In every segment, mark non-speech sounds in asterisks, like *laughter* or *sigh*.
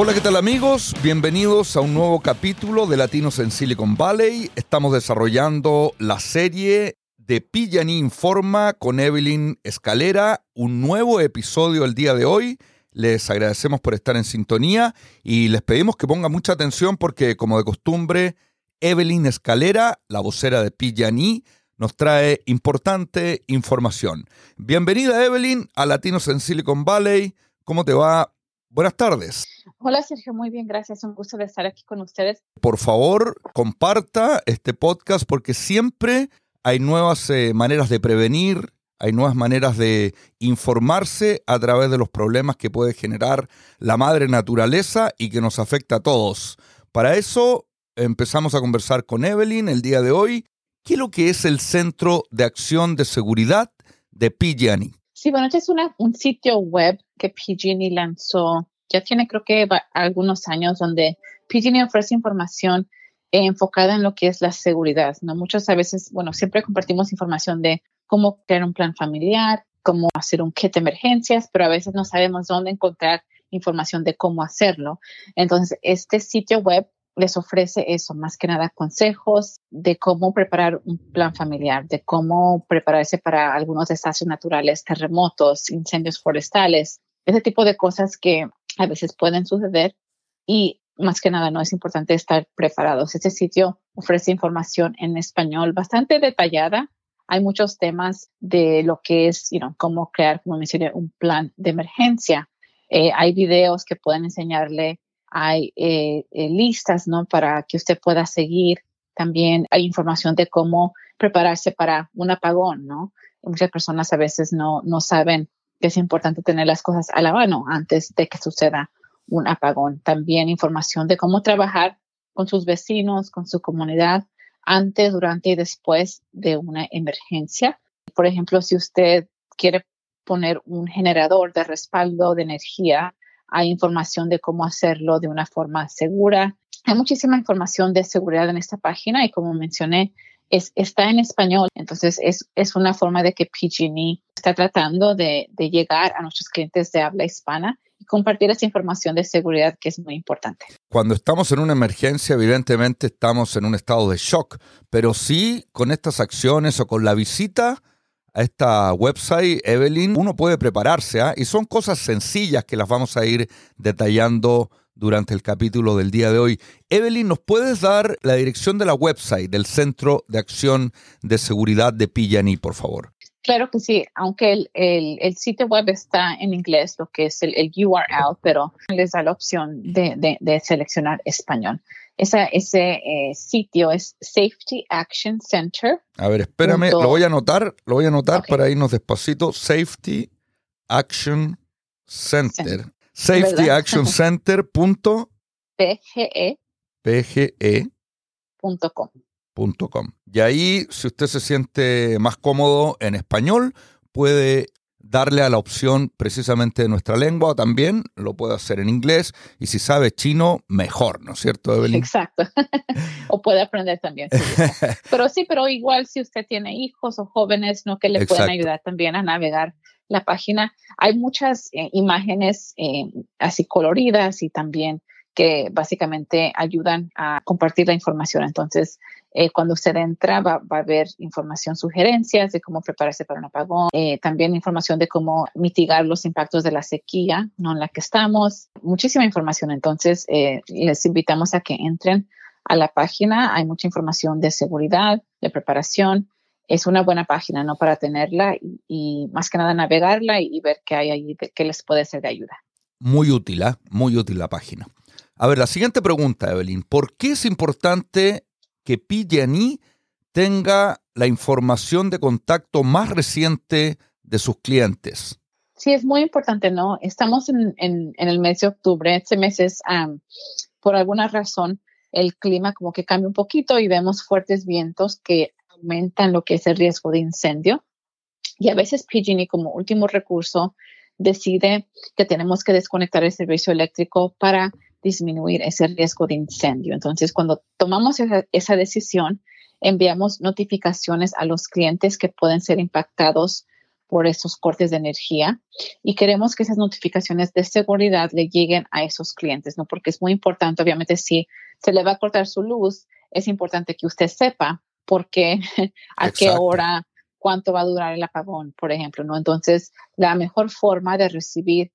Hola, ¿qué tal amigos? Bienvenidos a un nuevo capítulo de Latinos en Silicon Valley. Estamos desarrollando la serie de Pillaní Informa con Evelyn Escalera, un nuevo episodio el día de hoy. Les agradecemos por estar en sintonía y les pedimos que pongan mucha atención porque, como de costumbre, Evelyn Escalera, la vocera de Pillaní, nos trae importante información. Bienvenida, Evelyn, a Latinos en Silicon Valley. ¿Cómo te va? Buenas tardes. Hola Sergio, muy bien, gracias. Un gusto de estar aquí con ustedes. Por favor, comparta este podcast porque siempre hay nuevas eh, maneras de prevenir, hay nuevas maneras de informarse a través de los problemas que puede generar la madre naturaleza y que nos afecta a todos. Para eso empezamos a conversar con Evelyn el día de hoy. ¿Qué es lo que es el Centro de Acción de Seguridad de PG&E? Sí, bueno, este es un sitio web que PG&E lanzó, ya tiene creo que algunos años, donde PG&E ofrece información enfocada en lo que es la seguridad, ¿no? Muchas veces, bueno, siempre compartimos información de cómo crear un plan familiar, cómo hacer un kit de emergencias, pero a veces no sabemos dónde encontrar información de cómo hacerlo. Entonces, este sitio web les ofrece eso, más que nada consejos de cómo preparar un plan familiar, de cómo prepararse para algunos desastres naturales, terremotos, incendios forestales, ese tipo de cosas que a veces pueden suceder y más que nada no es importante estar preparados. Este sitio ofrece información en español bastante detallada. Hay muchos temas de lo que es, you know, cómo crear, como mencioné, un plan de emergencia. Eh, hay videos que pueden enseñarle, hay eh, eh, listas, ¿no? Para que usted pueda seguir. También hay información de cómo prepararse para un apagón, ¿no? Muchas personas a veces no, no saben que es importante tener las cosas a la mano antes de que suceda un apagón. También información de cómo trabajar con sus vecinos, con su comunidad, antes, durante y después de una emergencia. Por ejemplo, si usted quiere poner un generador de respaldo de energía, hay información de cómo hacerlo de una forma segura. Hay muchísima información de seguridad en esta página y como mencioné, es, está en español. Entonces es, es una forma de que PG&E está tratando de, de llegar a nuestros clientes de habla hispana y compartir esa información de seguridad que es muy importante. Cuando estamos en una emergencia, evidentemente estamos en un estado de shock, pero sí con estas acciones o con la visita a esta website, Evelyn, uno puede prepararse ¿ah? y son cosas sencillas que las vamos a ir detallando durante el capítulo del día de hoy. Evelyn, ¿nos puedes dar la dirección de la website del Centro de Acción de Seguridad de Pillaní, por favor? Claro que sí, aunque el, sitio web está en inglés, lo que es el, URL, pero les da la opción de, seleccionar español. Esa, ese eh, sitio es Safety Action Center. A ver, espérame, lo voy a anotar, lo voy a anotar para irnos despacito. Safety Action Center. Safety Action *laughs* Center. PGE. PGE. Y ahí, si usted se siente más cómodo en español, puede darle a la opción precisamente de nuestra lengua también, lo puede hacer en inglés y si sabe chino, mejor, ¿no es cierto, Evelyn? Exacto, *laughs* o puede aprender también. *laughs* pero sí, pero igual si usted tiene hijos o jóvenes, ¿no? Que le pueden ayudar también a navegar la página. Hay muchas eh, imágenes eh, así coloridas y también que básicamente ayudan a compartir la información. Entonces, eh, cuando usted entra, va, a haber información, sugerencias de cómo prepararse para un apagón, también información de cómo mitigar los impactos de la sequía ¿no? en la que estamos. Muchísima información. Entonces, les invitamos a que entren a la página. Hay mucha información de seguridad, de preparación es una buena página, ¿no? Para tenerla y, más que nada navegarla y, ver qué hay ahí, qué les puede ser de ayuda. Muy útil, ¿eh? muy útil la página. A ver, la siguiente pregunta, Evelyn. ¿Por qué es importante que PG&E tenga la información de contacto más reciente de sus clientes? Sí, es muy importante, ¿no? Estamos en, el mes de octubre. Este mes es, por alguna razón, el clima como que cambia un poquito y vemos fuertes vientos que aumentan lo que es el riesgo de incendio. Y a veces PG&E como último recurso decide que tenemos que desconectar el servicio eléctrico para disminuir ese riesgo de incendio. Entonces, cuando tomamos esa, esa decisión, enviamos notificaciones a los clientes que pueden ser impactados por esos cortes de energía y queremos que esas notificaciones de seguridad le lleguen a esos clientes, ¿no? Porque es muy importante, obviamente, si se le va a cortar su luz, es importante que usted sepa por qué, *laughs* a qué hora, cuánto va a durar el apagón, por ejemplo, ¿no? Entonces, la mejor forma de recibir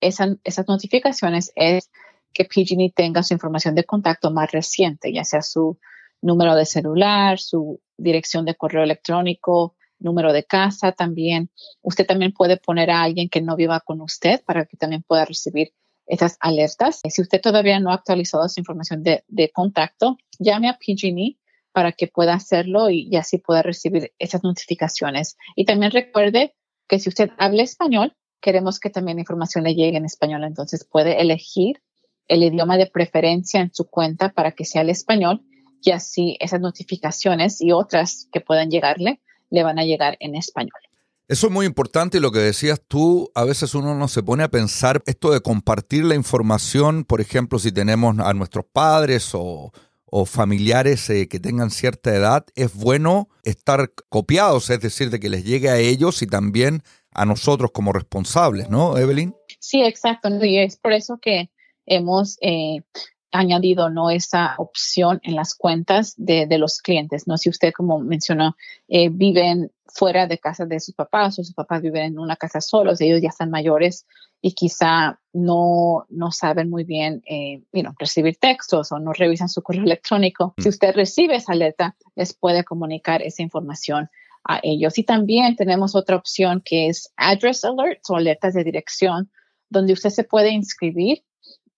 esas notificaciones es que PG&E tenga su información de contacto más reciente, ya sea su número de celular, su dirección de correo electrónico, número de casa también. Usted también puede poner a alguien que no viva con usted para que también pueda recibir esas alertas. Si usted todavía no ha actualizado su información de, contacto, llame a PG&E para que pueda hacerlo y, y, así pueda recibir esas notificaciones. Y también recuerde que si usted habla español, queremos que también la información le llegue en español. Entonces puede elegir el idioma de preferencia en su cuenta para que sea el español y así esas notificaciones y otras que puedan llegarle le van a llegar en español. Eso es muy importante y lo que decías tú, a veces uno no se pone a pensar esto de compartir la información, por ejemplo, si tenemos a nuestros padres o, familiares eh, que tengan cierta edad, es bueno estar copiados, es decir, de que les llegue a ellos y también a nosotros como responsables, ¿no, Evelyn? Sí, exacto. Y es por eso que hemos eh, añadido no esa opción en las cuentas de, los clientes. No si usted, como mencionó, eh, viven fuera de casa de sus papás o sus papás viven en una casa solos, ellos ya están mayores y quizá no, no saben muy bien eh, recibir textos o no revisan su correo electrónico. Si mm. usted recibe esa alerta, les puede comunicar esa información a ellos. Y también tenemos otra opción que es address alerts o alertas de dirección, donde usted se puede inscribir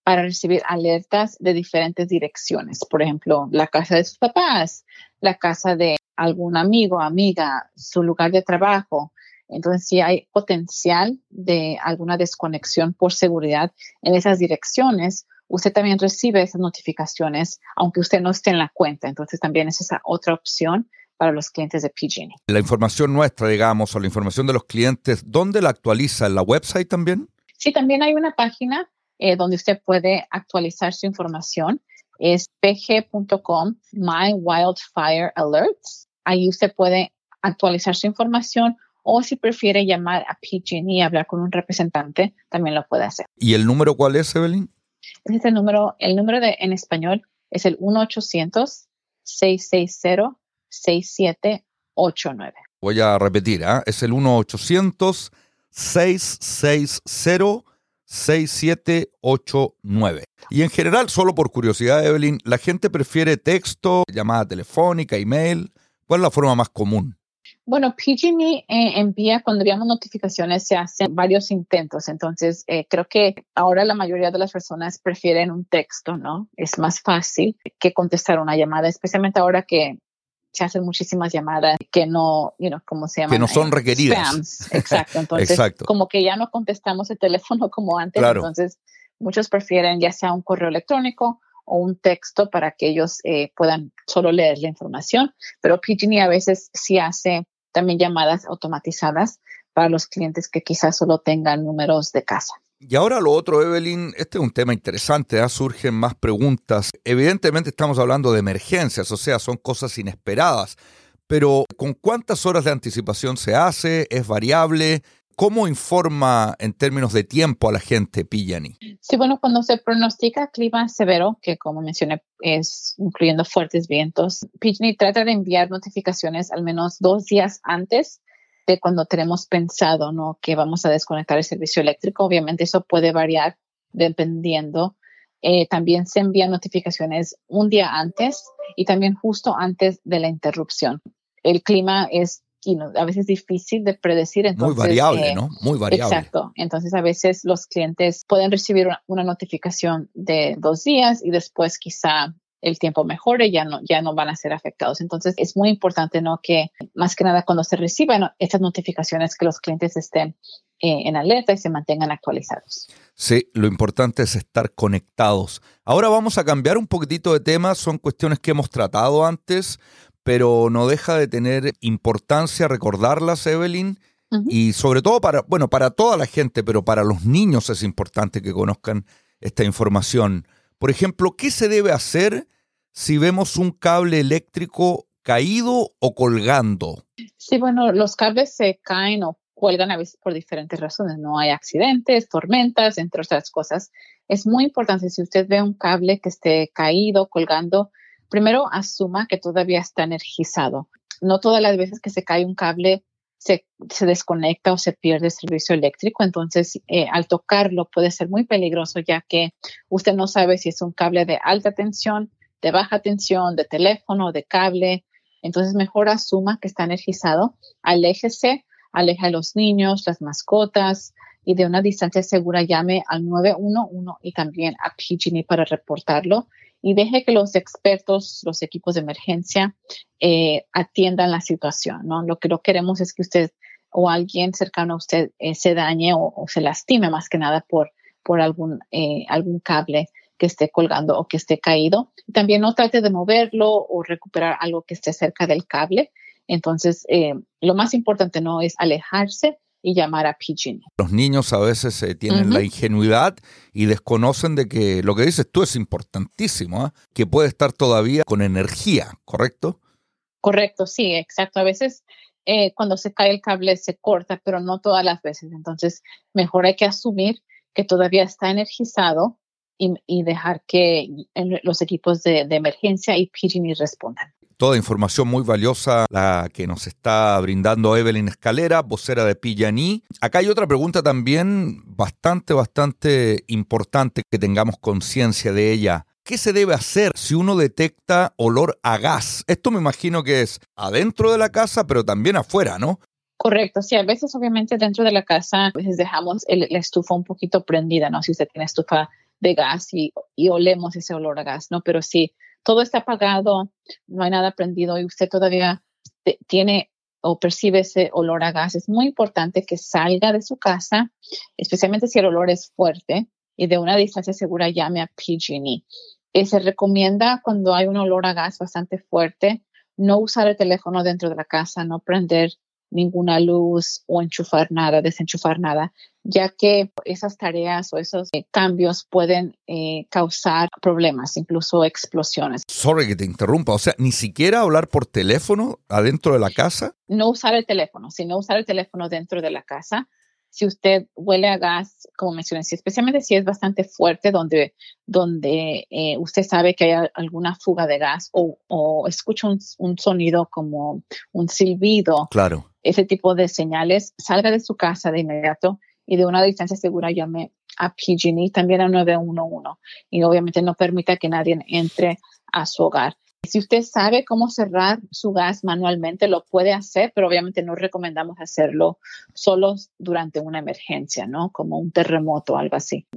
para recibir alertas de diferentes direcciones. Por ejemplo, la casa de sus papás, la casa de algún amigo, amiga, su lugar de trabajo. Entonces, si hay potencial de alguna desconexión por seguridad en esas direcciones, usted también recibe esas notificaciones, aunque usted no esté en la cuenta. Entonces, también es esa otra opción para los clientes de PG&E. La información nuestra, digamos, o la información de los clientes, ¿dónde la actualiza? ¿En la website también? Sí, también hay una página eh, donde usted puede actualizar su información. Es pg.com, My Wildfire Alerts. Ahí usted puede actualizar su información o si prefiere llamar a PG&E y hablar con un representante, también lo puede hacer. ¿Y el número cuál es, Evelyn? Es el número, el número de, en español es el 1-800-660-6789. Voy a repetir, ¿eh? es el 1-800-660-6789. 6789. Y en general, solo por curiosidad, Evelyn, ¿la gente prefiere texto, llamada telefónica, email? ¿Cuál es la forma más común? Bueno, PG&E eh, envía, cuando enviamos notificaciones, se hacen varios intentos. Entonces, eh, creo que ahora la mayoría de las personas prefieren un texto, ¿no? Es más fácil que contestar una llamada, especialmente ahora que se hacen muchísimas llamadas que no, you know, ¿cómo se llama? Que no son requeridas. Exacto. *laughs* Entonces, como que ya no contestamos el teléfono como antes. Entonces, muchos prefieren ya sea un correo electrónico o un texto para que ellos eh, puedan solo leer la información. Pero PG&E a veces sí hace también llamadas automatizadas para los clientes que quizás solo tengan números de casa. Y ahora lo otro, Evelyn, este es un tema interesante, ¿eh? surgen más preguntas. Evidentemente estamos hablando de emergencias, o sea, son cosas inesperadas, pero ¿con cuántas horas de anticipación se hace? ¿Es variable? ¿Cómo informa en términos de tiempo a la gente Pillani? Sí, bueno, cuando se pronostica clima severo, que como mencioné es incluyendo fuertes vientos, PG&E trata de enviar notificaciones al menos dos días antes de cuando tenemos pensado, ¿no? Que vamos a desconectar el servicio eléctrico. Obviamente eso puede variar dependiendo. Eh, también se envían notificaciones un día antes y también justo antes de la interrupción. El clima es a veces difícil de predecir. Entonces, Muy variable, eh, ¿no? Muy variable. Exacto. Entonces, a veces los clientes pueden recibir una, notificación de dos días y después quizá el tiempo mejore, ya no, ya no van a ser afectados. Entonces, es muy importante, ¿no? Que más que nada cuando se reciban estas notificaciones, que los clientes estén eh, en alerta y se mantengan actualizados. Sí, lo importante es estar conectados. Ahora vamos a cambiar un poquitito de tema, son cuestiones que hemos tratado antes, pero no deja de tener importancia recordarlas, Evelyn, y sobre todo para, bueno, para toda la gente, pero para los niños es importante que conozcan esta información. Por ejemplo, ¿qué se debe hacer si vemos un cable eléctrico caído o colgando? Sí, bueno, los cables se caen o cuelgan a veces por diferentes razones. No hay accidentes, tormentas, entre otras cosas. Es muy importante si usted ve un cable que esté caído, colgando, primero asuma que todavía está energizado. No todas las veces que se cae un cable se, desconecta o se pierde el servicio eléctrico. Entonces, eh, al tocarlo puede ser muy peligroso ya que usted no sabe si es un cable de alta tensión, de baja tensión, de teléfono, de cable. Entonces, mejor asuma que está energizado, aléjese, aleja a los niños, las mascotas y de una distancia segura llame al 911 y también a PG&E para reportarlo y deje que los expertos, los equipos de emergencia eh, atiendan la situación, ¿no? Lo que no queremos es que usted o alguien cercano a usted eh, se dañe o, se lastime más que nada por, por algún, eh, algún cable que esté colgando o que esté caído. También no trate de moverlo o recuperar algo que esté cerca del cable. Entonces, lo más importante no es alejarse, y llamar a PG. Los niños a veces eh, tienen la ingenuidad y desconocen de que lo que dices tú es importantísimo, ¿ah? que puede estar todavía con energía, ¿correcto? Correcto, sí, exacto. A veces eh, cuando se cae el cable se corta, pero no todas las veces. Entonces, mejor hay que asumir que todavía está energizado y, dejar que los equipos de, de emergencia y PG&E respondan. Toda información muy valiosa la que nos está brindando Evelyn Escalera, vocera de Pillaní. Acá hay otra pregunta también bastante, bastante importante que tengamos conciencia de ella. ¿Qué se debe hacer si uno detecta olor a gas? Esto me imagino que es adentro de la casa, pero también afuera, ¿no? Correcto, sí, a veces obviamente dentro de la casa a veces dejamos la estufa un poquito prendida, ¿no? Si usted tiene estufa de gas y, olemos ese olor a gas, ¿no? Pero sí, todo está apagado, no hay nada prendido y usted todavía tiene o percibe ese olor a gas, es muy importante que salga de su casa, especialmente si el olor es fuerte y de una distancia segura llame a PG&E. Eh, se recomienda cuando hay un olor a gas bastante fuerte, no usar el teléfono dentro de la casa, no prender ninguna luz o enchufar nada, desenchufar nada, ya que esas tareas o esos eh, cambios pueden eh, causar problemas, incluso explosiones. Sorry que te interrumpa, o sea, ni siquiera hablar por teléfono adentro de la casa. No usar el teléfono, sino usar el teléfono dentro de la casa. Si usted huele a gas, como mencioné, especialmente si es bastante fuerte, donde, donde eh, usted sabe que hay alguna fuga de gas o, o escucha un, un sonido como un silbido. Claro ese tipo de señales, salga de su casa de inmediato y de una distancia segura llame a PG&E, también a 911 y obviamente no permita que nadie entre a su hogar. Si usted sabe cómo cerrar su gas manualmente, lo puede hacer, pero obviamente no recomendamos hacerlo solo durante una emergencia, ¿no? Como un terremoto o algo así.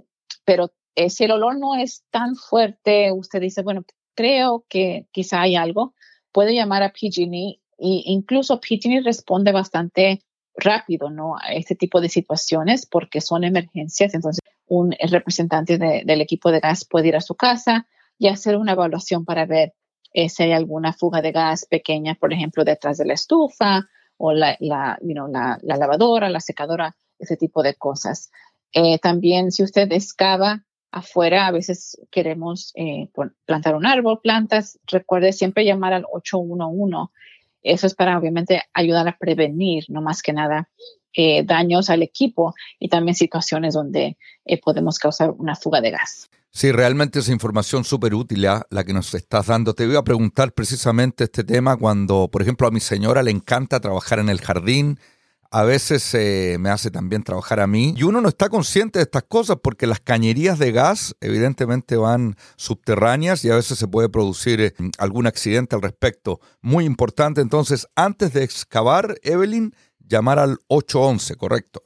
Pero eh, si el olor no es tan fuerte, usted dice, bueno, creo que quizá hay algo, puede llamar a PG&E y incluso PG&E responde bastante rápido ¿no? a este tipo de situaciones porque son emergencias. Entonces, un representante del equipo de gas puede ir a su casa y hacer una evaluación para ver eh, si hay alguna fuga de gas pequeña, por ejemplo, detrás de la estufa o la, la, la, lavadora, la secadora, ese tipo de cosas. Eh, también, si usted excava afuera, a veces queremos eh, plantar un árbol, plantas, recuerde siempre llamar al 811 eso es para obviamente ayudar a prevenir, no más que nada, daños al equipo y también situaciones donde podemos causar una fuga de gas. Sí, realmente es información súper útil ¿ah? la que nos estás dando. Te voy a preguntar precisamente este tema cuando, por ejemplo, a mi señora le encanta trabajar en el jardín, a veces eh, me hace también trabajar a mí. Y uno no está consciente de estas cosas porque las cañerías de gas evidentemente van subterráneas y a veces se puede producir eh, algún accidente al respecto. Muy importante entonces, antes de excavar, Evelyn, llamar al 811, ¿correcto?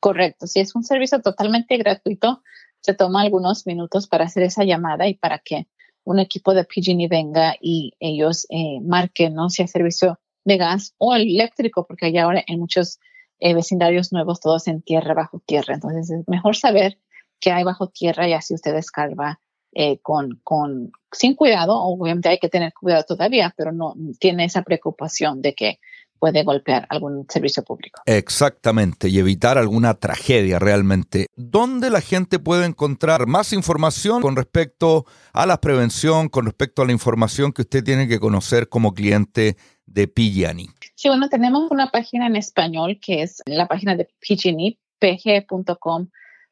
Correcto, si es un servicio totalmente gratuito, se toma algunos minutos para hacer esa llamada y para que un equipo de PG&E venga y ellos eh, marquen ¿no? si hay servicio de gas o eléctrico, porque hay ahora en muchos eh, vecindarios nuevos todos en tierra, bajo tierra. Entonces es mejor saber que hay bajo tierra y así usted escarba eh, con, con, sin cuidado. Obviamente hay que tener cuidado todavía, pero no tiene esa preocupación de que puede golpear algún servicio público. Exactamente, y evitar alguna tragedia realmente. ¿Dónde la gente puede encontrar más información con respecto a la prevención, con respecto a la información que usted tiene que conocer como cliente de PG&E. Sí, bueno, tenemos una página en español que es la página de PG&E, pg.com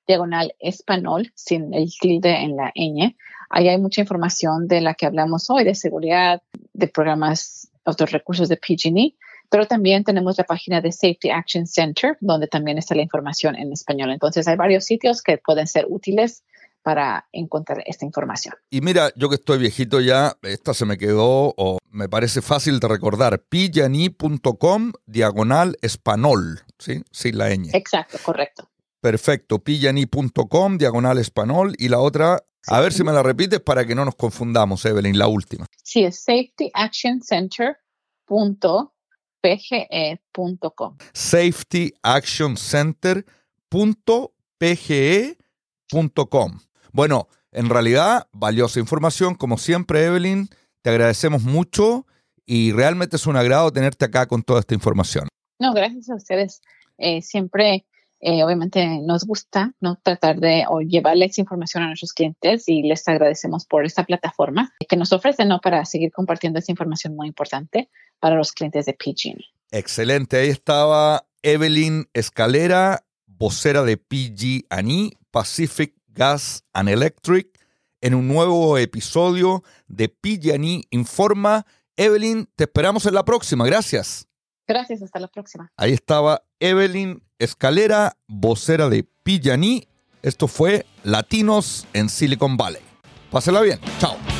diagonal español, sin el tilde en la ñ. Ahí hay mucha información de la que hablamos hoy, de seguridad, de programas, otros recursos de PG&E, pero también tenemos la página de Safety Action Center, donde también está la información en español. Entonces, hay varios sitios que pueden ser útiles para encontrar esta información. Y mira, yo que estoy viejito ya, esta se me quedó o me parece fácil de recordar, pillani.com diagonal español, ¿sí? Sin la ñ. Exacto, correcto. Perfecto, pillani.com diagonal español y la otra, a ver si me la repites para que no nos confundamos, Evelyn, la última. Sí, es safetyactioncenter.pge.com. safetyactioncenter.pge.com. Bueno, en realidad, valiosa información, como siempre, Evelyn. Te agradecemos mucho y realmente es un agrado tenerte acá con toda esta información. No, gracias a ustedes. Eh, siempre, eh, obviamente, nos gusta no tratar de o llevarles información a nuestros clientes y les agradecemos por esta plataforma que nos ofrece ¿no? para seguir compartiendo esta información muy importante para los clientes de PG&E. Excelente. Ahí estaba Evelyn Escalera, vocera de PG&E, Pacific Gas and Electric, en un nuevo episodio de PG&E Informa. Evelyn, te esperamos en la próxima. Gracias. Gracias, hasta la próxima. Ahí estaba Evelyn Escalera, vocera de PG&E. Esto fue Latinos en Silicon Valley. Pásela bien. Chao.